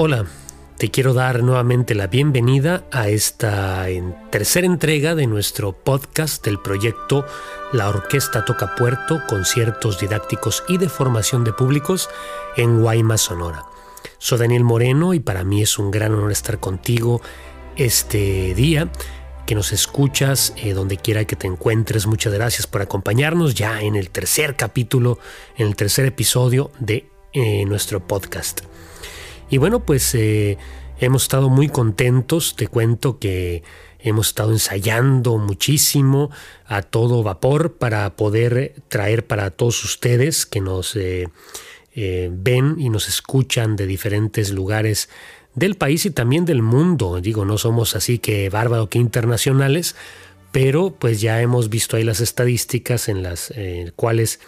Hola, te quiero dar nuevamente la bienvenida a esta tercera entrega de nuestro podcast del proyecto La Orquesta Toca Puerto, conciertos didácticos y de formación de públicos en Guaymas, Sonora. Soy Daniel Moreno y para mí es un gran honor estar contigo este día que nos escuchas eh, donde quiera que te encuentres. Muchas gracias por acompañarnos ya en el tercer capítulo, en el tercer episodio de eh, nuestro podcast. Y bueno, pues eh, hemos estado muy contentos, te cuento que hemos estado ensayando muchísimo a todo vapor para poder traer para todos ustedes que nos eh, eh, ven y nos escuchan de diferentes lugares del país y también del mundo. Digo, no somos así que bárbaro que internacionales, pero pues ya hemos visto ahí las estadísticas en las cuales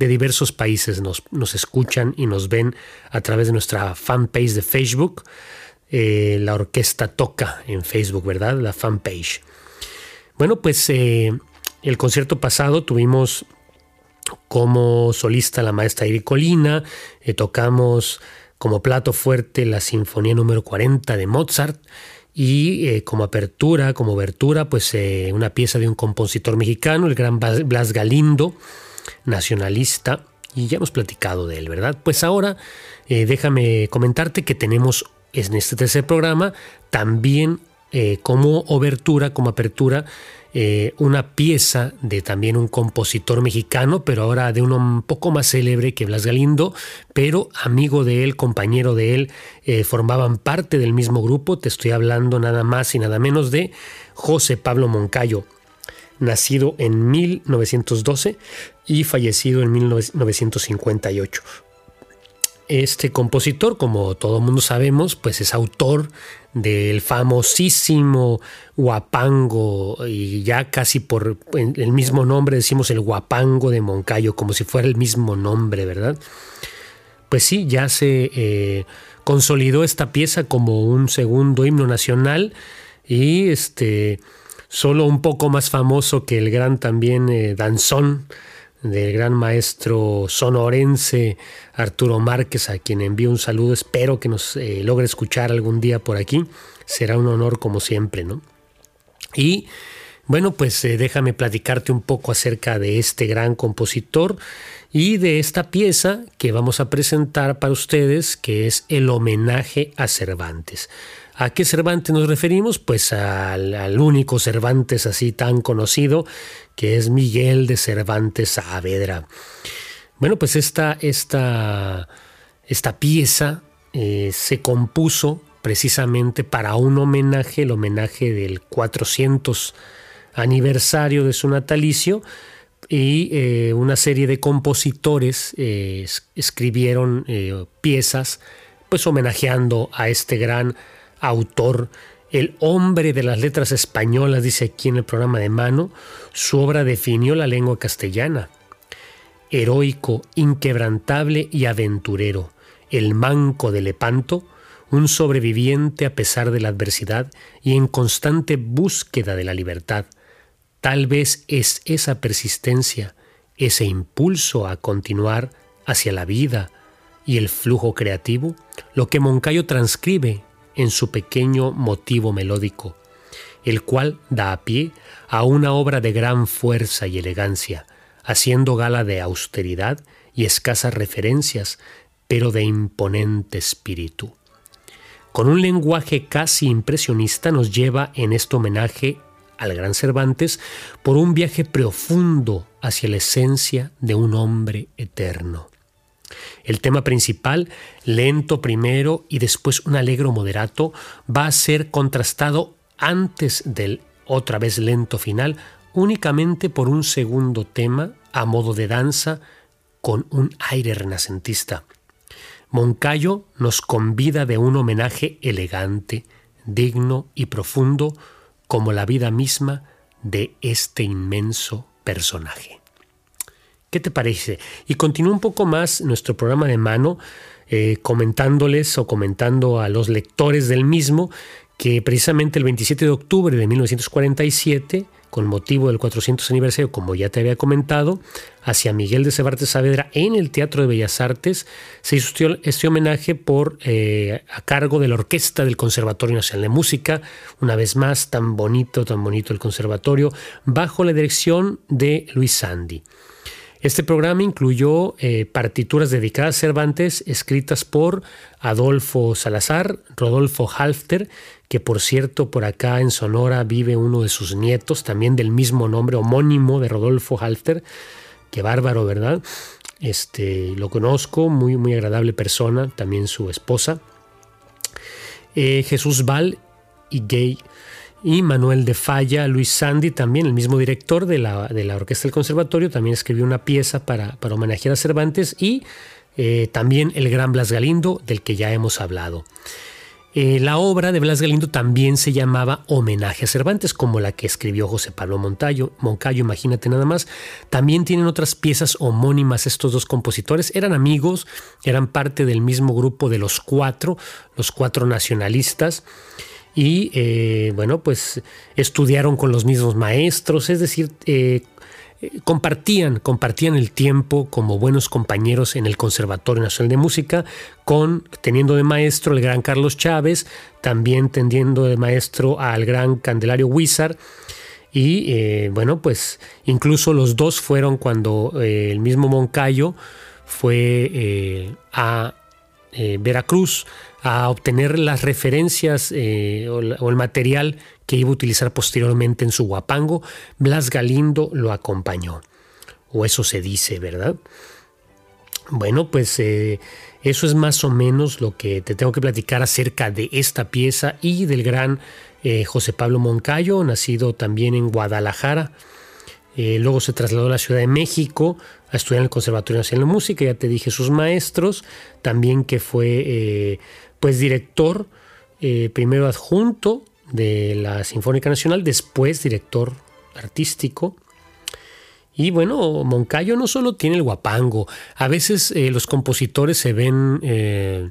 de diversos países nos, nos, escuchan y nos ven a través de nuestra fanpage de Facebook. Eh, la orquesta toca en Facebook, ¿verdad? La fanpage. Bueno, pues eh, el concierto pasado tuvimos como solista la maestra Iricolina, eh, tocamos como plato fuerte la Sinfonía número 40 de Mozart y como apertura, como abertura, pues una pieza de un compositor mexicano, el gran Blas Galindo, nacionalista, y ya hemos platicado de él, ¿verdad? Pues ahora eh, déjame comentarte que tenemos en este tercer programa también eh, como obertura, como apertura, eh, una pieza de también un compositor mexicano, pero ahora de uno un poco más célebre que Blas Galindo, pero amigo de él, compañero de él, formaban parte del mismo grupo. Te estoy hablando nada más y nada menos de José Pablo Moncayo nacido en 1912 y fallecido en 1958. Este compositor, como todo mundo sabemos, pues es autor del famosísimo guapango y ya casi por el mismo nombre decimos el guapango de Moncayo, como si fuera el mismo nombre, ¿verdad? Pues sí, ya se eh, consolidó esta pieza como un segundo himno nacional y este solo un poco más famoso que el gran también eh, danzón del gran maestro sonorense Arturo Márquez, a quien envío un saludo. Espero que nos eh, logre escuchar algún día por aquí. Será un honor como siempre, ¿no? Y bueno, pues eh, déjame platicarte un poco acerca de este gran compositor y de esta pieza que vamos a presentar para ustedes, que es el homenaje a Cervantes. ¿A qué Cervantes nos referimos? Pues al, único Cervantes así tan conocido, que es Miguel de Cervantes Saavedra. Bueno, pues esta, esta, esta pieza eh, se compuso precisamente para un homenaje, el homenaje del 400 aniversario de su natalicio, y eh, una serie de compositores eh, escribieron piezas pues homenajeando a este gran autor, el hombre de las letras españolas, dice aquí en el programa de mano, su obra definió la lengua castellana. Heroico, inquebrantable y aventurero, el manco de Lepanto, un sobreviviente a pesar de la adversidad y en constante búsqueda de la libertad. Tal vez es esa persistencia, ese impulso a continuar hacia la vida y el flujo creativo, lo que Moncayo transcribe en su pequeño motivo melódico, el cual da a pie a una obra de gran fuerza y elegancia, haciendo gala de austeridad y escasas referencias, pero de imponente espíritu. Con un lenguaje casi impresionista nos lleva en este homenaje al gran Cervantes por un viaje profundo hacia la esencia de un hombre eterno. El tema principal, lento primero y después un alegro moderato, va a ser contrastado antes del otra vez lento final únicamente por un segundo tema a modo de danza con un aire renacentista. Moncayo nos convida de un homenaje elegante, digno y profundo como la vida misma de este inmenso personaje. ¿Qué te parece? Y continúa un poco más nuestro programa de mano eh, comentándoles o comentando a los lectores del mismo que precisamente el 27 de octubre de 1947, con motivo del 400 aniversario, como ya te había comentado, hacia Miguel de Cervantes Saavedra en el Teatro de Bellas Artes. Se hizo este homenaje por, eh, a cargo de la Orquesta del Conservatorio Nacional de Música, una vez más, tan bonito, tan bonito el conservatorio, bajo la dirección de Luis Sandy. Este programa incluyó eh, partituras dedicadas a Cervantes escritas por Adolfo Salazar, Rodolfo Halfter, que por cierto por acá en Sonora vive uno de sus nietos, también del mismo nombre homónimo de Rodolfo Halfter. Qué bárbaro, ¿verdad? Este, lo conozco, muy, muy agradable persona, también su esposa. Eh, Jesús Val y Gay y Manuel de Falla, Luis Sandy, también el mismo director de la, de la Orquesta del Conservatorio, también escribió una pieza para, para homenajear a Cervantes y eh, también el gran Blas Galindo, del que ya hemos hablado. Eh, la obra de Blas Galindo también se llamaba Homenaje a Cervantes, como la que escribió José Pablo Montayo, Moncayo, imagínate nada más. También tienen otras piezas homónimas estos dos compositores. Eran amigos, eran parte del mismo grupo de los cuatro, los cuatro nacionalistas y eh, bueno, pues estudiaron con los mismos maestros, es decir, eh, compartían, compartían el tiempo como buenos compañeros en el Conservatorio Nacional de Música, con, teniendo de maestro el gran Carlos Chávez, también teniendo de maestro al gran Candelario Huizar, y eh, bueno, pues incluso los dos fueron cuando el mismo Moncayo fue a Veracruz a obtener las referencias eh, o, el material que iba a utilizar posteriormente en su guapango, Blas Galindo lo acompañó. O eso se dice, ¿verdad? Bueno, pues eh, eso es más o menos lo que te tengo que platicar acerca de esta pieza y del gran eh, José Pablo Moncayo, nacido también en Guadalajara. luego se trasladó a la Ciudad de México a estudiar en el Conservatorio Nacional de Música, ya te dije sus maestros, también que fue pues director, eh, primero adjunto de la Sinfónica Nacional, después director artístico. Y bueno, Moncayo no solo tiene el guapango, a veces eh, los compositores se ven eh,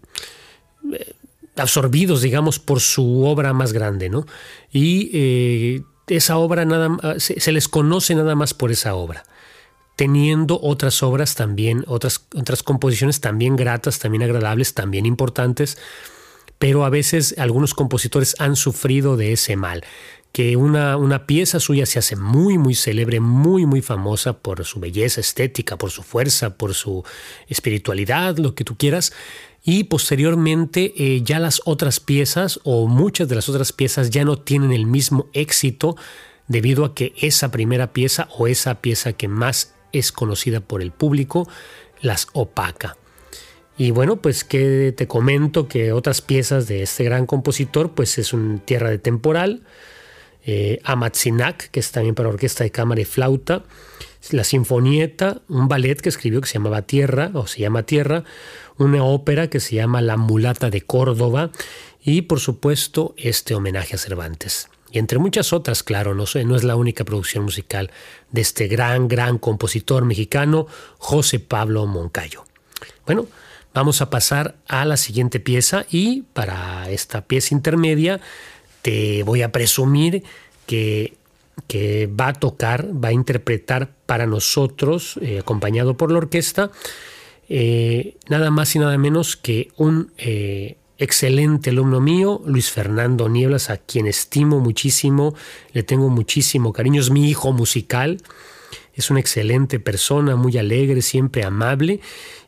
absorbidos, digamos, por su obra más grande, ¿no? Y esa obra nada se, se les conoce nada más por esa obra teniendo otras obras también, otras, otras composiciones también gratas, también agradables, también importantes, pero a veces algunos compositores han sufrido de ese mal, que una, una pieza suya se hace muy, muy célebre, muy, muy famosa por su belleza estética, por su fuerza, por su espiritualidad, lo que tú quieras, y posteriormente eh, ya las otras piezas o muchas de las otras piezas ya no tienen el mismo éxito debido a que esa primera pieza o esa pieza que más es conocida por el público, las opaca. Y bueno, pues que te comento que otras piezas de este gran compositor, pues es un Tierra de Temporal, eh, que es también para orquesta de cámara y flauta, la Sinfonieta, un ballet que escribió que se llamaba Tierra, o se llama Tierra, una ópera que se llama La Mulata de Córdoba, y por supuesto este homenaje a Cervantes. Y entre muchas otras, claro, no, no es la única producción musical de este gran, gran compositor mexicano, José Pablo Moncayo. Bueno, vamos a pasar a la siguiente pieza y para esta pieza intermedia te voy a presumir que, que va a tocar, va a interpretar para nosotros, eh, acompañado por la orquesta, eh, nada más y nada menos que un eh, excelente alumno mío, Luis Fernando Nieblas, a quien estimo muchísimo, le tengo muchísimo cariño, es mi hijo musical, es una excelente persona, muy alegre, siempre amable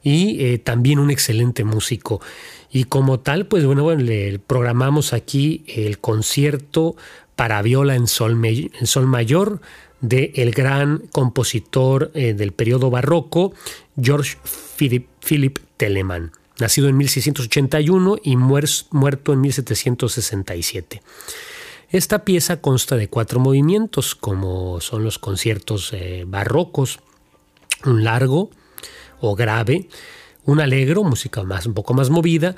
y eh, también un excelente músico. Y como tal, pues bueno, bueno le programamos aquí el concierto para viola en sol, en sol mayor del el gran compositor eh, del periodo barroco, George Philip Telemann nacido en 1681 y muerto en 1767. Esta pieza consta de cuatro movimientos, como son los conciertos eh, barrocos, un largo o grave, un alegro, música más, un poco más movida,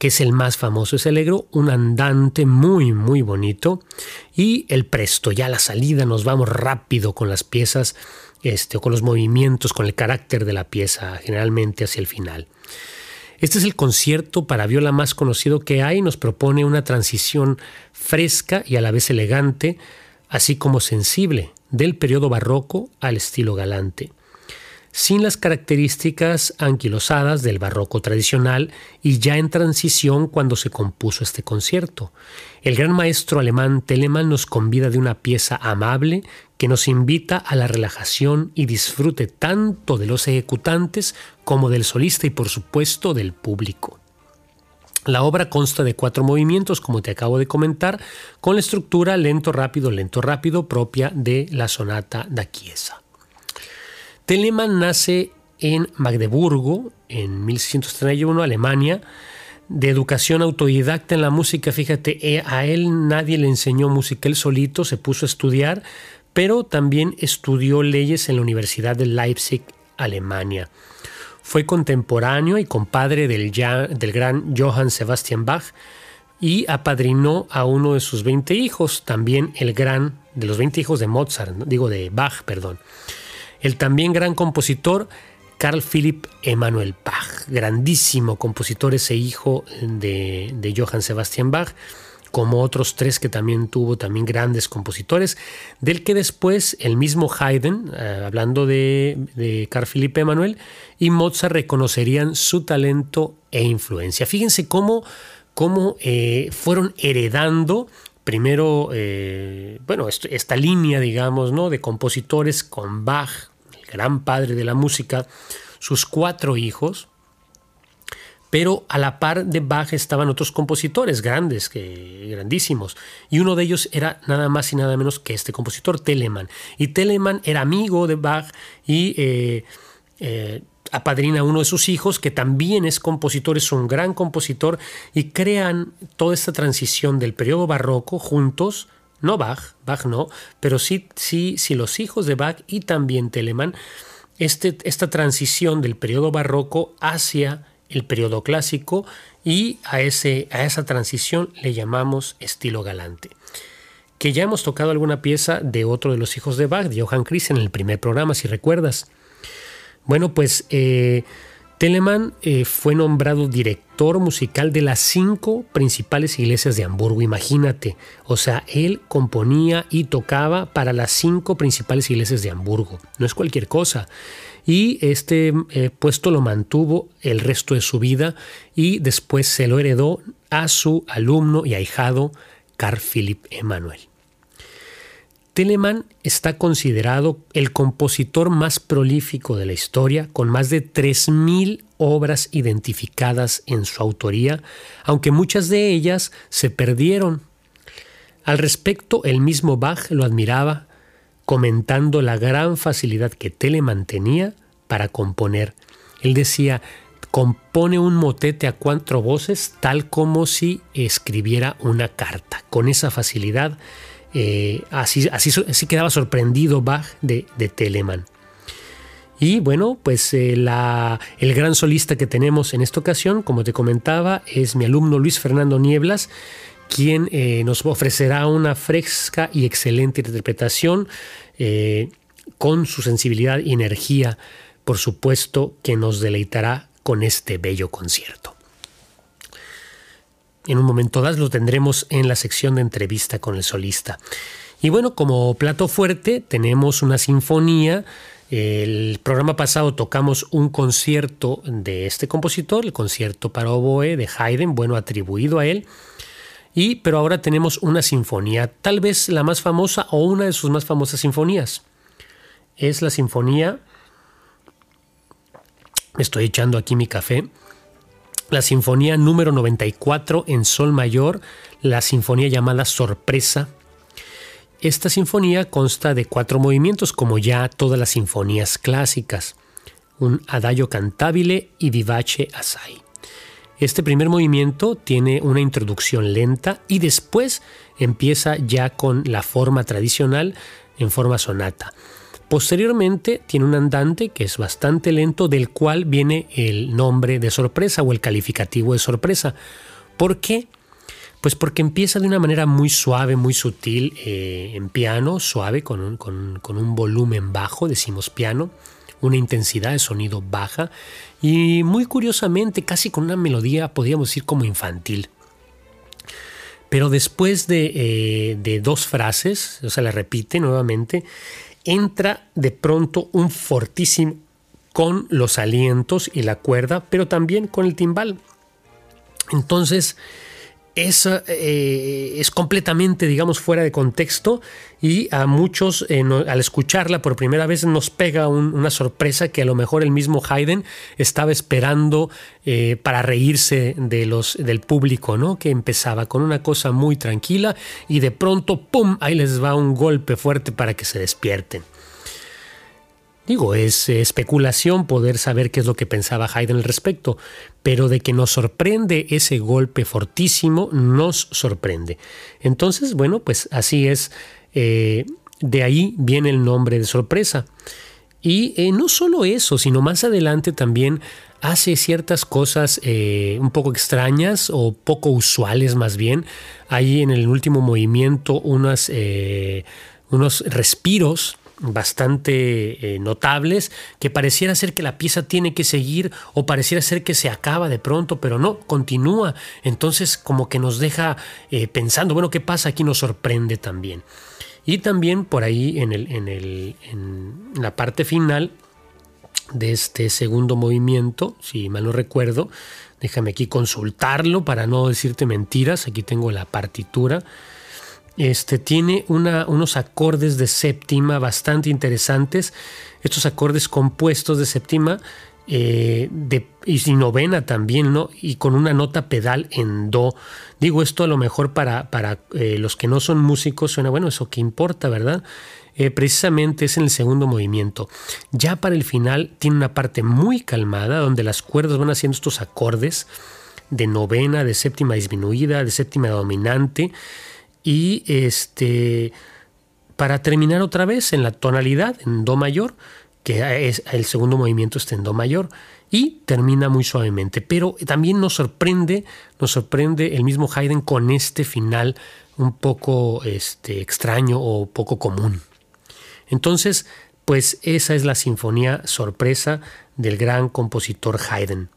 que es el más famoso, es alegro, un andante muy, muy bonito, y el presto, ya la salida, nos vamos rápido con las piezas, este, con los movimientos, con el carácter de la pieza, generalmente hacia el final. Este es el concierto para viola más conocido que hay, nos propone una transición fresca y a la vez elegante así como sensible, del periodo barroco al estilo galante sin las características anquilosadas del barroco tradicional y ya en transición cuando se compuso este concierto. El gran maestro alemán Telemann nos convida de una pieza amable que nos invita a la relajación y disfrute tanto de los ejecutantes como del solista y por supuesto del público. La obra consta de cuatro movimientos, como te acabo de comentar, con la estructura lento, rápido, lento, rápido propia de la sonata da Chiesa. Telemann nace en Magdeburgo en 1631, Alemania, de educación autodidacta en la música. Fíjate, eh, a él nadie le enseñó música, él solito se puso a estudiar, pero también estudió leyes en la Universidad de Leipzig, Alemania. Fue contemporáneo y compadre del, del gran Johann Sebastian Bach y apadrinó a uno de sus 20 hijos, también el gran, de los 20 hijos de Mozart, digo de Bach, perdón el también gran compositor Carl Philipp Emanuel Bach, grandísimo compositor, ese hijo de, Johann Sebastian Bach, como otros tres que también tuvo, también grandes compositores, del que después el mismo Haydn, eh, hablando de, Carl Philipp Emanuel, y Mozart reconocerían su talento e influencia. Fíjense cómo, cómo eh, fueron heredando primero, eh, bueno, esta línea, digamos, ¿no? de compositores con Bach, gran padre de la música, sus cuatro hijos, pero a la par de Bach estaban otros compositores grandes, que, grandísimos, y uno de ellos era nada más y nada menos que este compositor, Telemann. Y Telemann era amigo de Bach y eh, eh, apadrina a uno de sus hijos, que también es compositor, es un gran compositor, y crean toda esta transición del periodo barroco juntos, no Bach, Bach no, pero sí, sí, sí los hijos de Bach y también Telemann, este, esta transición del periodo barroco hacia el periodo clásico y a, ese, a esa transición le llamamos estilo galante. Que ya hemos tocado alguna pieza de otro de los hijos de Bach, de Johann Christian, en el primer programa, si recuerdas. Bueno, pues eh, Telemann eh, fue nombrado director musical de las cinco principales iglesias de Hamburgo, imagínate. O sea, él componía y tocaba para las cinco principales iglesias de Hamburgo. No es cualquier cosa. Y este eh, puesto lo mantuvo el resto de su vida y después se lo heredó a su alumno y ahijado Carl Philipp Emanuel. Telemann está considerado el compositor más prolífico de la historia, con más de 3.000 obras identificadas en su autoría, aunque muchas de ellas se perdieron. Al respecto, el mismo Bach lo admiraba, comentando la gran facilidad que Telemann tenía para componer. Él decía, compone un motete a cuatro voces tal como si escribiera una carta. Con esa facilidad eh, así, quedaba sorprendido Bach de, Telemann. Y bueno, pues eh, el gran solista que tenemos en esta ocasión, como te comentaba, es mi alumno Luis Fernando Nieblas, quien eh, nos ofrecerá una fresca y excelente interpretación con su sensibilidad y energía, por supuesto, que nos deleitará con este bello concierto. En un momento dado lo tendremos en la sección de entrevista con el solista. Y bueno, como plato fuerte tenemos una sinfonía. El programa pasado tocamos un concierto de este compositor, el concierto para oboe de Haydn, bueno, atribuido a él. Y, pero ahora tenemos una sinfonía, tal vez la más famosa o una de sus más famosas sinfonías. Es la sinfonía. Estoy echando aquí mi café la Sinfonía número 94 en Sol Mayor, la Sinfonía llamada Sorpresa. Esta sinfonía consta de cuatro movimientos, como ya todas las sinfonías clásicas, un adagio cantabile y vivace assai. Este primer movimiento tiene una introducción lenta y después empieza ya con la forma tradicional en forma sonata. Posteriormente tiene un andante que es bastante lento, del cual viene el nombre de sorpresa o el calificativo de sorpresa. ¿Por qué? Pues porque empieza de una manera muy suave, muy sutil, eh, en piano, suave, con un, con un volumen bajo, decimos piano, una intensidad de sonido baja y muy curiosamente, casi con una melodía, podríamos decir como infantil. pero después de, eh, de dos frases, o sea, la repite nuevamente, entra de pronto un fortísimo con los alientos y la cuerda, pero también con el timbal. Entonces, es, eh, es completamente, digamos, fuera de contexto y a muchos eh, al escucharla por primera vez nos pega una sorpresa que a lo mejor el mismo Haydn estaba esperando eh, para reírse de los, del público, ¿no? Que empezaba con una cosa muy tranquila y de pronto, ¡pum!, ahí les va un golpe fuerte para que se despierten. Digo, es especulación poder saber qué es lo que pensaba Haydn al respecto, pero de que nos sorprende ese golpe fortísimo, nos sorprende. Entonces, bueno, pues así es, eh, de ahí viene el nombre de sorpresa. Y eh, no solo eso, sino más adelante también hace ciertas cosas eh, un poco extrañas o poco usuales más bien. Hay en el último movimiento unas, unos respiros bastante eh, notables que pareciera ser que la pieza tiene que seguir o pareciera ser que se acaba de pronto, pero no, continúa. Entonces como que nos deja eh, pensando, bueno, ¿qué pasa? Aquí nos sorprende también. Y también por ahí en, el, en, el, en la parte final de este segundo movimiento, si mal no recuerdo, déjame aquí consultarlo para no decirte mentiras, aquí tengo la partitura. Este, tiene unos acordes de séptima bastante interesantes. Estos acordes compuestos de séptima eh, y novena también, ¿no? Y con una nota pedal en do. Digo esto a lo mejor para, para eh, los que no son músicos, suena bueno, eso que importa, ¿verdad? Eh, precisamente es en el segundo movimiento. Ya para el final tiene una parte muy calmada donde las cuerdas van haciendo estos acordes de novena, de séptima disminuida, de séptima dominante y este para terminar otra vez en la tonalidad en do mayor, que es el segundo movimiento está en do mayor y termina muy suavemente, pero también nos sorprende, nos sorprende el mismo Haydn con este final un poco este, extraño o poco común. Entonces, pues esa es la sinfonía sorpresa del gran compositor Haydn.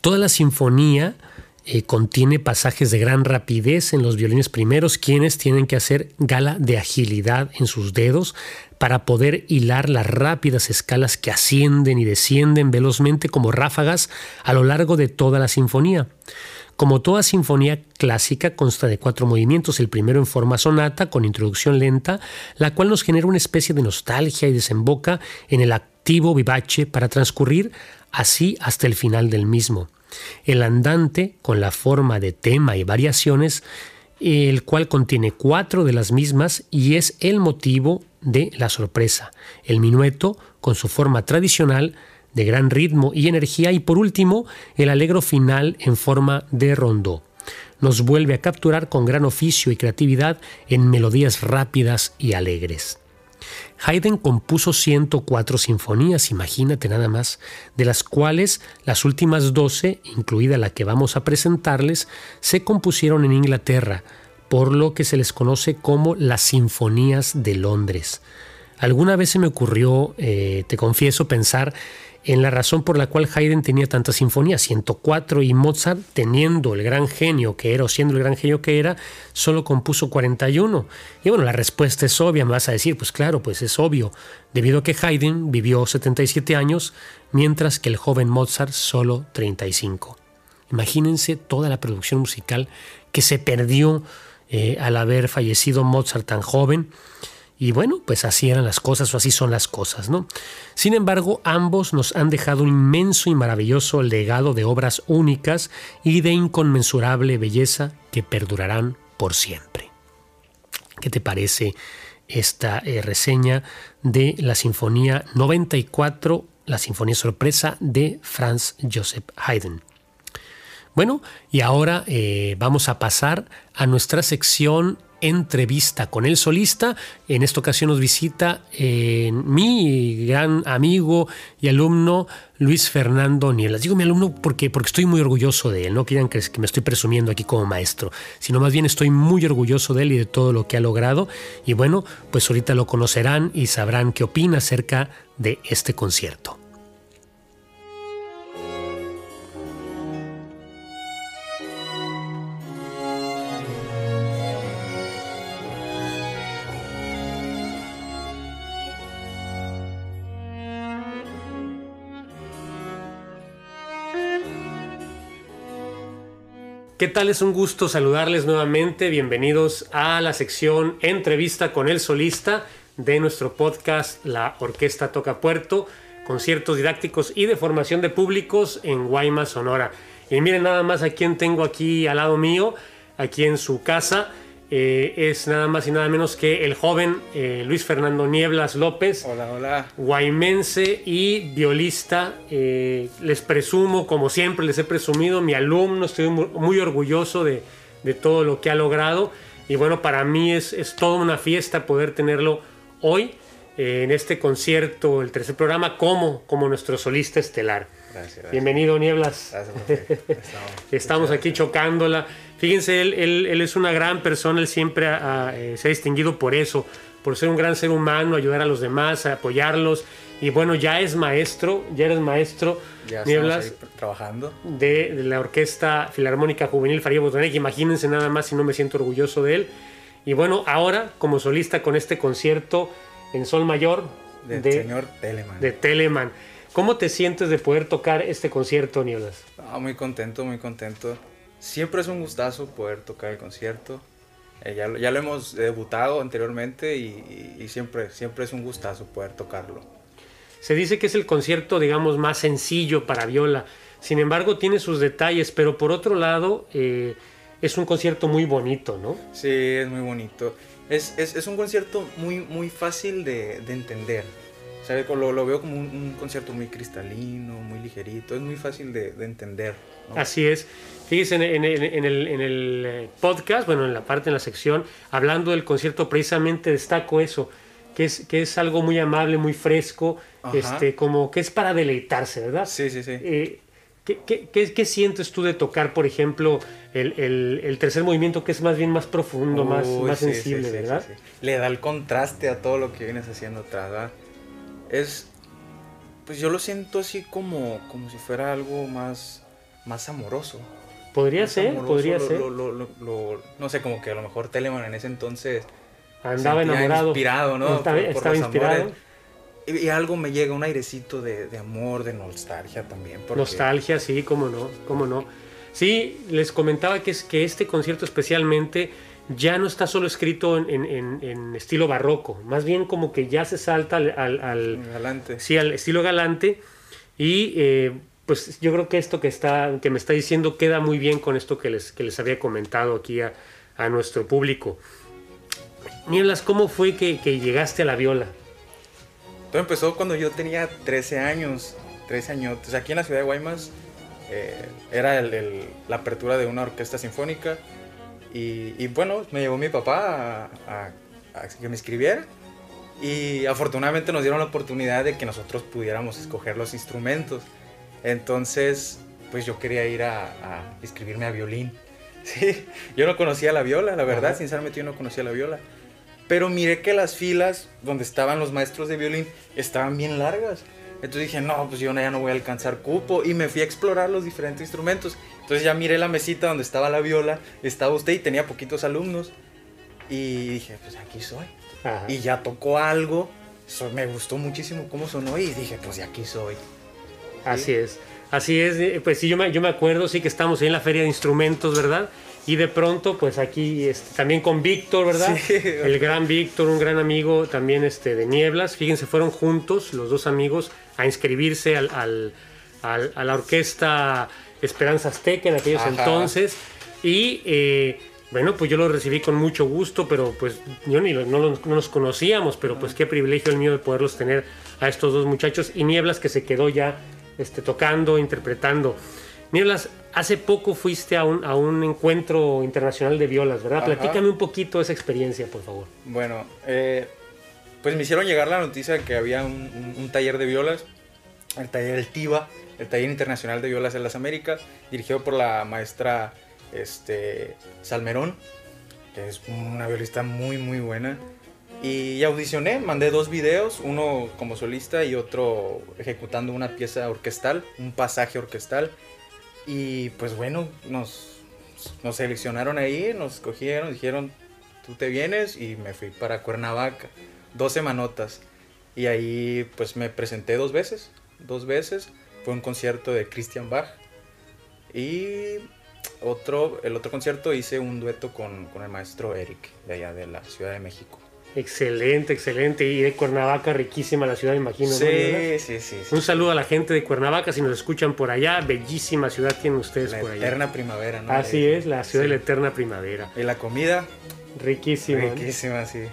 Toda la sinfonía eh, contiene pasajes de gran rapidez en los violines primeros, quienes tienen que hacer gala de agilidad en sus dedos para poder hilar las rápidas escalas que ascienden y descienden velozmente como ráfagas a lo largo de toda la sinfonía. Como toda sinfonía clásica consta de cuatro movimientos, el primero en forma sonata con introducción lenta, la cual nos genera una especie de nostalgia y desemboca en el activo vivace para transcurrir así hasta el final del mismo. El andante, con la forma de tema y variaciones, el cual contiene cuatro de las mismas y es el motivo de la sorpresa. El minueto, con su forma tradicional, de gran ritmo y energía, y por último, el alegro final en forma de rondó. Nos vuelve a capturar con gran oficio y creatividad en melodías rápidas y alegres. Haydn compuso 104 sinfonías, imagínate nada más, de las cuales las últimas 12, incluida la que vamos a presentarles, se compusieron en Inglaterra, por lo que se les conoce como las Sinfonías de Londres. Alguna vez se me ocurrió, eh, te confieso, pensar en la razón por la cual Haydn tenía tantas sinfonías, 104, y Mozart, teniendo el gran genio que era o siendo el gran genio que era, solo compuso 41. Y bueno, la respuesta es obvia, me vas a decir, pues claro, pues es obvio, debido a que Haydn vivió 77 años, mientras que el joven Mozart solo 35. Imagínense toda la producción musical que se perdió eh, al haber fallecido Mozart tan joven. Y bueno, pues así eran las cosas o así son las cosas, ¿no? Sin embargo, ambos nos han dejado un inmenso y maravilloso legado de obras únicas y de inconmensurable belleza que perdurarán por siempre. ¿Qué te parece esta eh, reseña de la Sinfonía 94, la Sinfonía Sorpresa de Franz Joseph Haydn? Bueno, y ahora eh, vamos a pasar a nuestra sección entrevista con el solista. En esta ocasión nos visita eh, mi gran amigo y alumno Luis Fernando Nielas. Digo mi alumno porque, porque estoy muy orgulloso de él, no quieran que, que me estoy presumiendo aquí como maestro, sino más bien estoy muy orgulloso de él y de todo lo que ha logrado. Y bueno, pues ahorita lo conocerán y sabrán qué opina acerca de este concierto. ¿Qué tal? Es un gusto saludarles nuevamente. Bienvenidos a la sección Entrevista con el solista de nuestro podcast La Orquesta Toca Puerto, conciertos didácticos y de formación de públicos en Guaymas, Sonora. Y miren nada más a quién tengo aquí al lado mío, aquí en su casa. Eh, es nada más y nada menos que el joven eh, Luis Fernando Nieblas López. Hola, hola. Guaymense y violista. Eh, les presumo, como siempre les he presumido, mi alumno, estoy muy, orgulloso de, todo lo que ha logrado. Y bueno, para mí es, es toda una fiesta poder tenerlo hoy en este concierto, el tercer programa, como, como nuestro solista estelar. Gracias, Bienvenido, Nieblas. Gracias, Estamos aquí chocándola. Fíjense, él, él, es una gran persona, él siempre eh, se ha distinguido por eso, por ser un gran ser humano, ayudar a los demás, apoyarlos. Y bueno, ya es maestro, ya eres maestro, ya Nieblas, trabajando. De, la Orquesta Filarmónica Juvenil Faría Botanek. Imagínense nada más si no me siento orgulloso de él. Y bueno, ahora como solista con este concierto en Sol Mayor del de, señor Telemann. De Telemann. ¿Cómo te sientes de poder tocar este concierto, Nieblas? Ah, muy contento, muy contento siempre es un gustazo poder tocar el concierto. Eh, ya, ya, lo hemos debutado anteriormente y, siempre, siempre es un gustazo poder tocarlo. Se dice que es el concierto, digamos, más sencillo para viola. Sin embargo, tiene sus detalles, pero por otro lado, eh, es un concierto muy bonito, ¿no? Sí, es muy bonito. Es, es, es un concierto muy, muy fácil de, de entender. Lo, lo, veo como un, concierto muy cristalino, muy ligerito, es muy fácil de, de entender. Así es. Fíjense, en, el, eh, podcast, bueno, en la parte, en la sección, hablando del concierto, precisamente destaco eso, que es, que es algo muy amable, muy fresco, este, como que es para deleitarse, ¿verdad? Sí, sí, sí. Eh, ¿qué, sientes tú de tocar, por ejemplo, el, tercer movimiento, que es más bien más profundo, más, más sensible, ¿verdad? Le da el contraste a todo lo que vienes haciendo atrás, ¿verdad? Es, pues yo lo siento así como, como si fuera algo más, más amoroso. Podría ser, podría ser. no sé, como que a lo mejor Telemann en ese entonces andaba enamorado. Inspirado, ¿no? Estaba, inspirado. Y, algo me llega, un airecito de, amor, de nostalgia también. Nostalgia, sí, cómo no, cómo no. Sí, les comentaba que, es, que este concierto especialmente ya no está solo escrito en, estilo barroco, más bien como que ya se salta al, al, galante. Sí, al estilo galante. Y eh, pues yo creo que esto que, está, que me está diciendo queda muy bien con esto que les, que les había comentado aquí a, nuestro público. Nieblas, ¿cómo fue que, llegaste a la viola? Todo empezó cuando yo tenía 13 años, 13 años. aquí en la ciudad de Guaymas eh, era la apertura de una orquesta sinfónica y, bueno, me llevó mi papá a, a que me escribiera y afortunadamente nos dieron la oportunidad de que nosotros pudiéramos escoger los instrumentos. Entonces, pues yo quería ir a, a inscribirme a violín. Sí, yo no conocía la viola, la verdad, sinceramente yo no conocía la viola. Pero miré que las filas donde estaban los maestros de violín estaban bien largas. Entonces dije, no, pues yo ya no voy a alcanzar cupo. Y me fui a explorar los diferentes instrumentos. Entonces ya miré la mesita donde estaba la viola, estaba usted y tenía poquitos alumnos. Y dije, pues aquí soy. Y ya tocó algo. me gustó muchísimo cómo sonó y dije, pues de aquí soy. Así es. Así es, eh, pues sí, yo me, yo me acuerdo, sí que estamos ahí en la feria de instrumentos, ¿verdad? Y de pronto, pues aquí este, también con Víctor, ¿verdad? Sí. El gran Víctor, un gran amigo también este, de Nieblas. Fíjense, fueron juntos los dos amigos a inscribirse al, al, a la orquesta Esperanza Azteca en aquellos entonces. Y eh, bueno, pues yo lo recibí con mucho gusto, pero pues yo ni no, no, nos conocíamos, pero pues qué privilegio el mío de poderlos tener a estos dos muchachos. Y Nieblas que se quedó ya este, tocando, interpretando. Nieblas, hace poco fuiste a un, a un encuentro internacional de violas, ¿verdad? Platícame un poquito esa experiencia, por favor. Bueno, eh, pues me hicieron llegar la noticia de que había un, taller de violas, el taller El TIVA, el Taller Internacional de Violas en las Américas, dirigido por la maestra este, Salmerón, que es una violista muy, muy buena. Y audicioné, mandé dos videos, uno como solista y otro ejecutando una pieza orquestal, un pasaje orquestal. Y pues bueno, nos, nos seleccionaron ahí, nos escogieron, dijeron, tú te vienes y me fui para Cuernavaca, dos semanotas. Y ahí pues me presenté dos veces, dos veces. Fue un concierto de Christian Bach. Y otro, el otro concierto hice un dueto con, con el maestro Eric, de allá de la Ciudad de México. Excelente, excelente. Y de Cuernavaca, riquísima la ciudad, imagino. Sí, ¿no? sí, sí, Un saludo a la gente de Cuernavaca, si nos escuchan por allá. Bellísima ciudad tienen ustedes la por allá. eterna primavera, ¿no? Así es, la ciudad de la eterna primavera. Y la comida. Riquísima. ¿no? Riquísima, sí.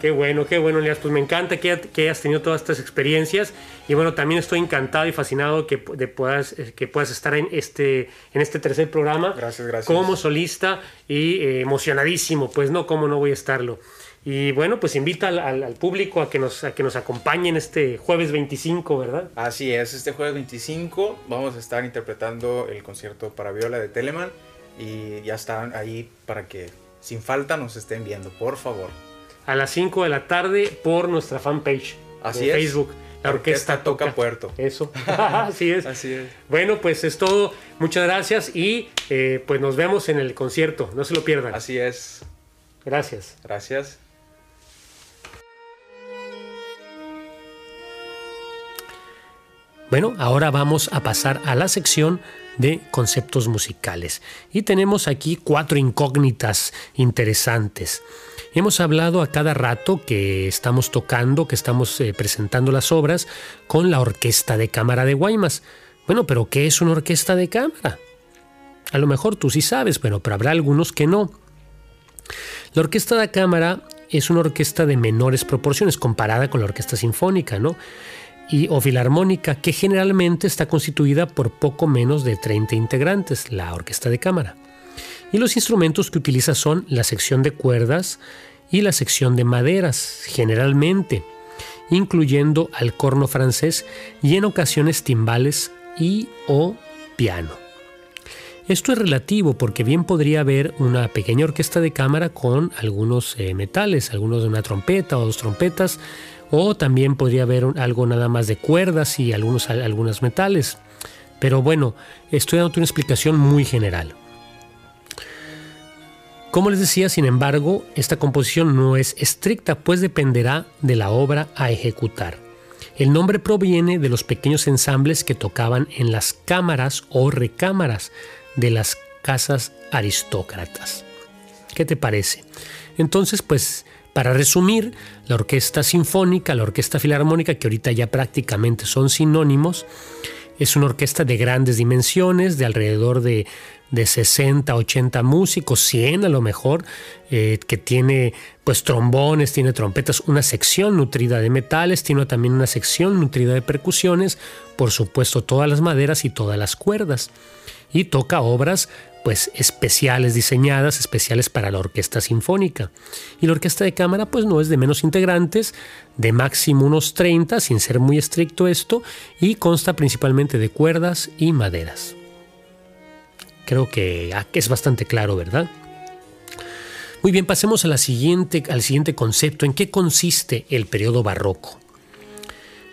Qué bueno, qué bueno, Elias. Pues me encanta que, que, hayas tenido todas estas experiencias. Y bueno, también estoy encantado y fascinado que, de puedas, eh, que puedas estar en este, en este tercer programa. Gracias, gracias. Como solista y eh, emocionadísimo. Pues no, cómo no voy a estarlo. Y bueno, pues invita al, al, al, público a que, nos, a que nos acompañen este jueves 25, ¿verdad? Así es, este jueves 25 vamos a estar interpretando el concierto para viola de Telemann y ya están ahí para que sin falta nos estén viendo, por favor. A las 5 de la tarde por nuestra fanpage Así de es. Facebook. La orquesta, orquesta toca, toca, Puerto. Eso, así es. Así es. Bueno, pues es todo. Muchas gracias y eh, pues nos vemos en el concierto. No se lo pierdan. Así es. Gracias. Gracias. Bueno, ahora vamos a pasar a la sección de conceptos musicales. Y tenemos aquí cuatro incógnitas interesantes. Hemos hablado a cada rato que estamos tocando, que estamos eh, presentando las obras con la Orquesta de Cámara de Guaymas. Bueno, pero ¿qué es una orquesta de cámara? A lo mejor tú sí sabes, bueno, pero habrá algunos que no. La orquesta de cámara es una orquesta de menores proporciones comparada con la orquesta sinfónica, ¿no? y o filarmónica, que generalmente está constituida por poco menos de 30 integrantes, la orquesta de cámara. Y los instrumentos que utiliza son la sección de cuerdas y la sección de maderas, generalmente, incluyendo al corno francés y en ocasiones timbales y o piano. Esto es relativo porque bien podría haber una pequeña orquesta de cámara con algunos eh, metales, algunos de una trompeta o dos trompetas, o también podría haber algo nada más de cuerdas y algunos, algunos metales. Pero bueno, estoy dando una explicación muy general. Como les decía, sin embargo, esta composición no es estricta, pues dependerá de la obra a ejecutar. El nombre proviene de los pequeños ensambles que tocaban en las cámaras o recámaras de las casas aristócratas. ¿Qué te parece? Entonces, pues para resumir, la orquesta sinfónica, la orquesta filarmónica, que ahorita ya prácticamente son sinónimos, es una orquesta de grandes dimensiones, de alrededor de, de 60, 80 músicos, 100 a lo mejor, eh, que tiene pues trombones, tiene trompetas, una sección nutrida de metales, tiene también una sección nutrida de percusiones, por supuesto todas las maderas y todas las cuerdas. Y toca obras pues especiales diseñadas, especiales para la orquesta sinfónica. Y la orquesta de cámara pues no es de menos integrantes, de máximo unos 30, sin ser muy estricto esto, y consta principalmente de cuerdas y maderas. Creo que es bastante claro, ¿verdad? Muy bien, pasemos a la siguiente, al siguiente concepto. ¿En qué consiste el periodo barroco?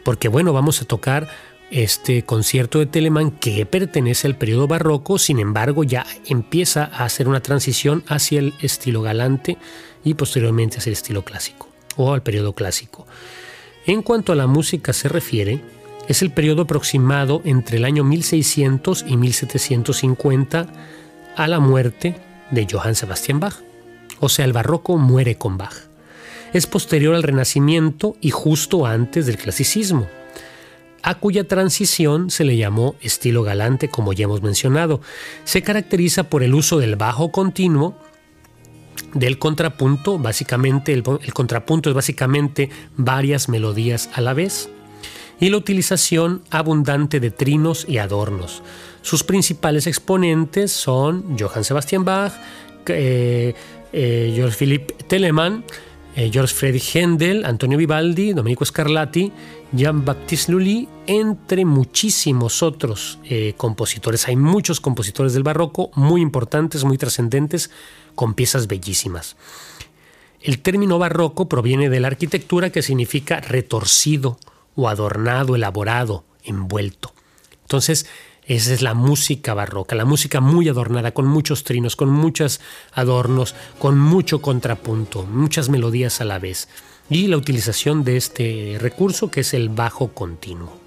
Porque bueno, vamos a tocar este concierto de Telemann que pertenece al periodo barroco, sin embargo ya empieza a hacer una transición hacia el estilo galante y posteriormente hacia el estilo clásico o al periodo clásico. En cuanto a la música se refiere, es el periodo aproximado entre el año 1600 y 1750 a la muerte de Johann Sebastian Bach. O sea, el barroco muere con Bach. Es posterior al Renacimiento y justo antes del clasicismo, a cuya transición se le llamó estilo galante, como ya hemos mencionado. Se caracteriza por el uso del bajo continuo, del contrapunto, básicamente el, contrapunto es básicamente varias melodías a la vez, y la utilización abundante de trinos y adornos. Sus principales exponentes son Johann Sebastian Bach, eh, eh, George Philipp Telemann, eh, George Friedrich Händel, Antonio Vivaldi, Domenico Scarlatti, Jean-Baptiste Lully, entre muchísimos otros eh, compositores. Hay muchos compositores del barroco muy importantes, muy trascendentes, con piezas bellísimas. El término barroco proviene de la arquitectura que significa retorcido o adornado, elaborado, envuelto. Entonces, esa es la música barroca, la música muy adornada, con muchos trinos, con muchos adornos, con mucho contrapunto, muchas melodías a la vez. Y la utilización de este recurso que es el bajo continuo.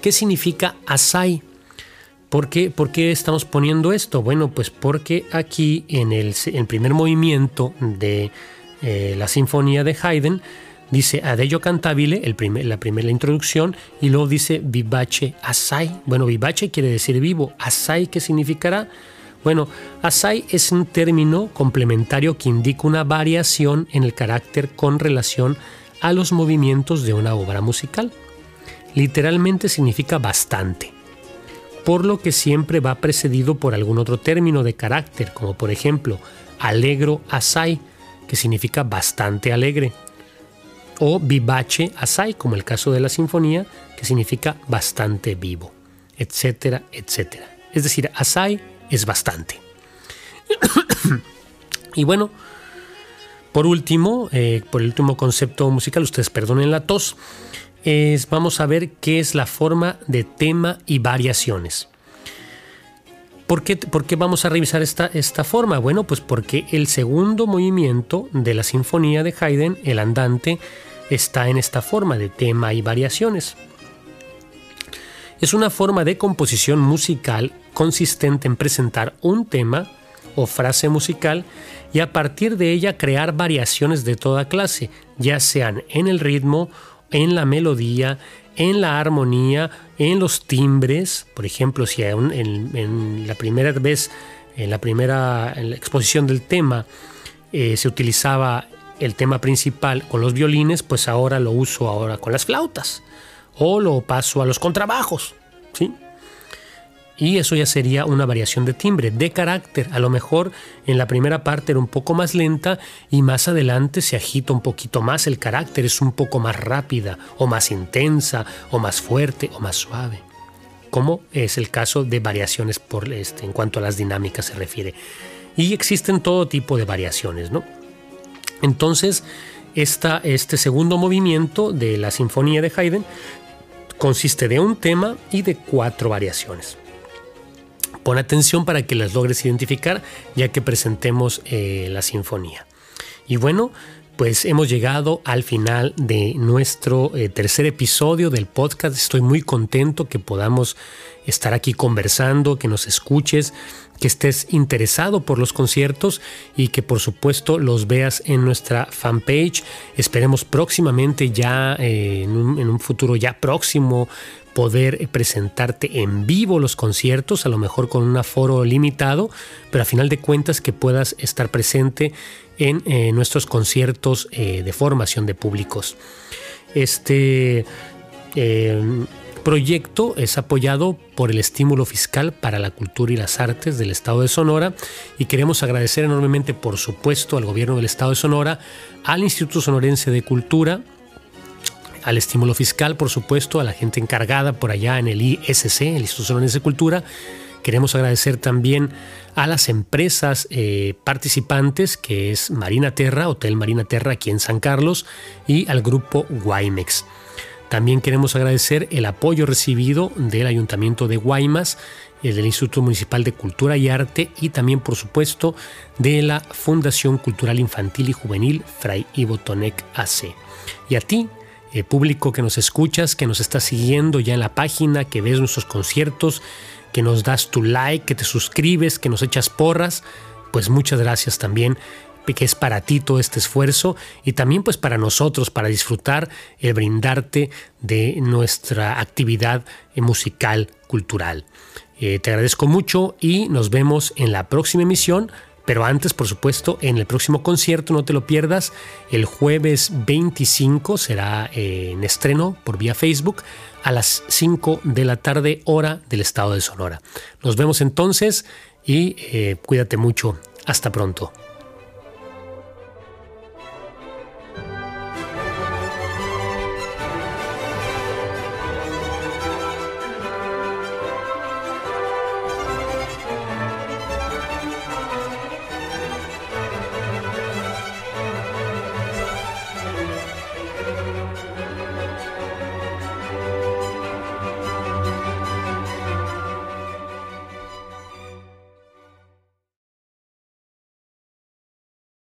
¿Qué significa asai? ¿Por qué, ¿Por qué, estamos poniendo esto? Bueno, pues porque aquí en el, primer movimiento de eh, la sinfonía de Haydn dice Adello cantabile, la primera introducción, y luego dice vivace assai. Bueno, vivace quiere decir vivo. Assai, ¿qué significará? Bueno, assai es un término complementario que indica una variación en el carácter con relación a los movimientos de una obra musical. Literalmente significa bastante por lo que siempre va precedido por algún otro término de carácter, como por ejemplo alegro asai, que significa bastante alegre, o vivace asai, como el caso de la sinfonía, que significa bastante vivo, etcétera, etcétera. Es decir, asai es bastante. y bueno, por último, eh, por el último concepto musical, ustedes perdonen la tos, es, vamos a ver qué es la forma de tema y variaciones. ¿Por qué, vamos a revisar esta, esta, forma? Bueno, pues porque el segundo movimiento de la sinfonía de Haydn, el andante, está en esta forma de tema y variaciones. Es una forma de composición musical consistente en presentar un tema o frase musical y a partir de ella crear variaciones de toda clase, ya sean en el ritmo en la melodía, en la armonía, en los timbres. Por ejemplo, si en, la primera vez, en la primera exposición del tema, eh, se utilizaba el tema principal con los violines, pues ahora lo uso ahora con las flautas o lo paso a los contrabajos. ¿sí? y eso ya sería una variación de timbre, de carácter. A lo mejor en la primera parte era un poco más lenta y más adelante se agita un poquito más el carácter, es un poco más rápida o más intensa o más fuerte o más suave. Como es el caso de variaciones por este, en cuanto a las dinámicas se refiere. Y existen todo tipo de variaciones, ¿no? Entonces, este segundo movimiento de la Sinfonía de Haydn consiste de un tema y de cuatro variaciones. Pon atención para que las logres identificar ya que presentemos eh, la sinfonía. Y bueno, pues hemos llegado al final de nuestro eh, tercer episodio del podcast. Estoy muy contento que podamos estar aquí conversando, que nos escuches, que estés interesado por los conciertos y que por supuesto los veas en nuestra fanpage. Esperemos próximamente ya, eh, en, un, futuro ya próximo, poder presentarte en vivo los conciertos, a lo mejor con un aforo limitado, pero a final de cuentas que puedas estar presente en eh, nuestros conciertos eh, de formación de públicos. Este proyecto es apoyado por el estímulo fiscal para la cultura y las artes del Estado de Sonora y queremos agradecer enormemente, por supuesto, al gobierno del Estado de Sonora, al Instituto Sonorense de Cultura, al estímulo fiscal, por supuesto, a la gente encargada por allá en el ISC, el Instituto Sonorense de Cultura. Queremos agradecer también a las empresas eh, participantes, que es Marina Terra, Hotel Marina Terra aquí en San Carlos, y al grupo Guaymex. También queremos agradecer el apoyo recibido del Ayuntamiento de Guaymas, el del Instituto Municipal de Cultura y Arte y también, por supuesto, de la Fundación Cultural Infantil y Juvenil Fray Ivo Tonec AC. Y a ti, eh, público que nos escuchas, que nos estás siguiendo ya en la página, que ves nuestros conciertos, que nos das tu like, que te suscribes, que nos echas porras, pues muchas gracias también que es para ti todo este esfuerzo y también pues para nosotros, para disfrutar el brindarte de nuestra actividad musical, cultural. Eh, te agradezco mucho y nos vemos en la próxima emisión pero antes, por supuesto, en el próximo concierto, no te lo pierdas, el jueves 25 será eh, en estreno por vía Facebook a las 5 de la tarde, hora del estado de Sonora. Nos vemos entonces y eh, cuídate mucho. Hasta pronto.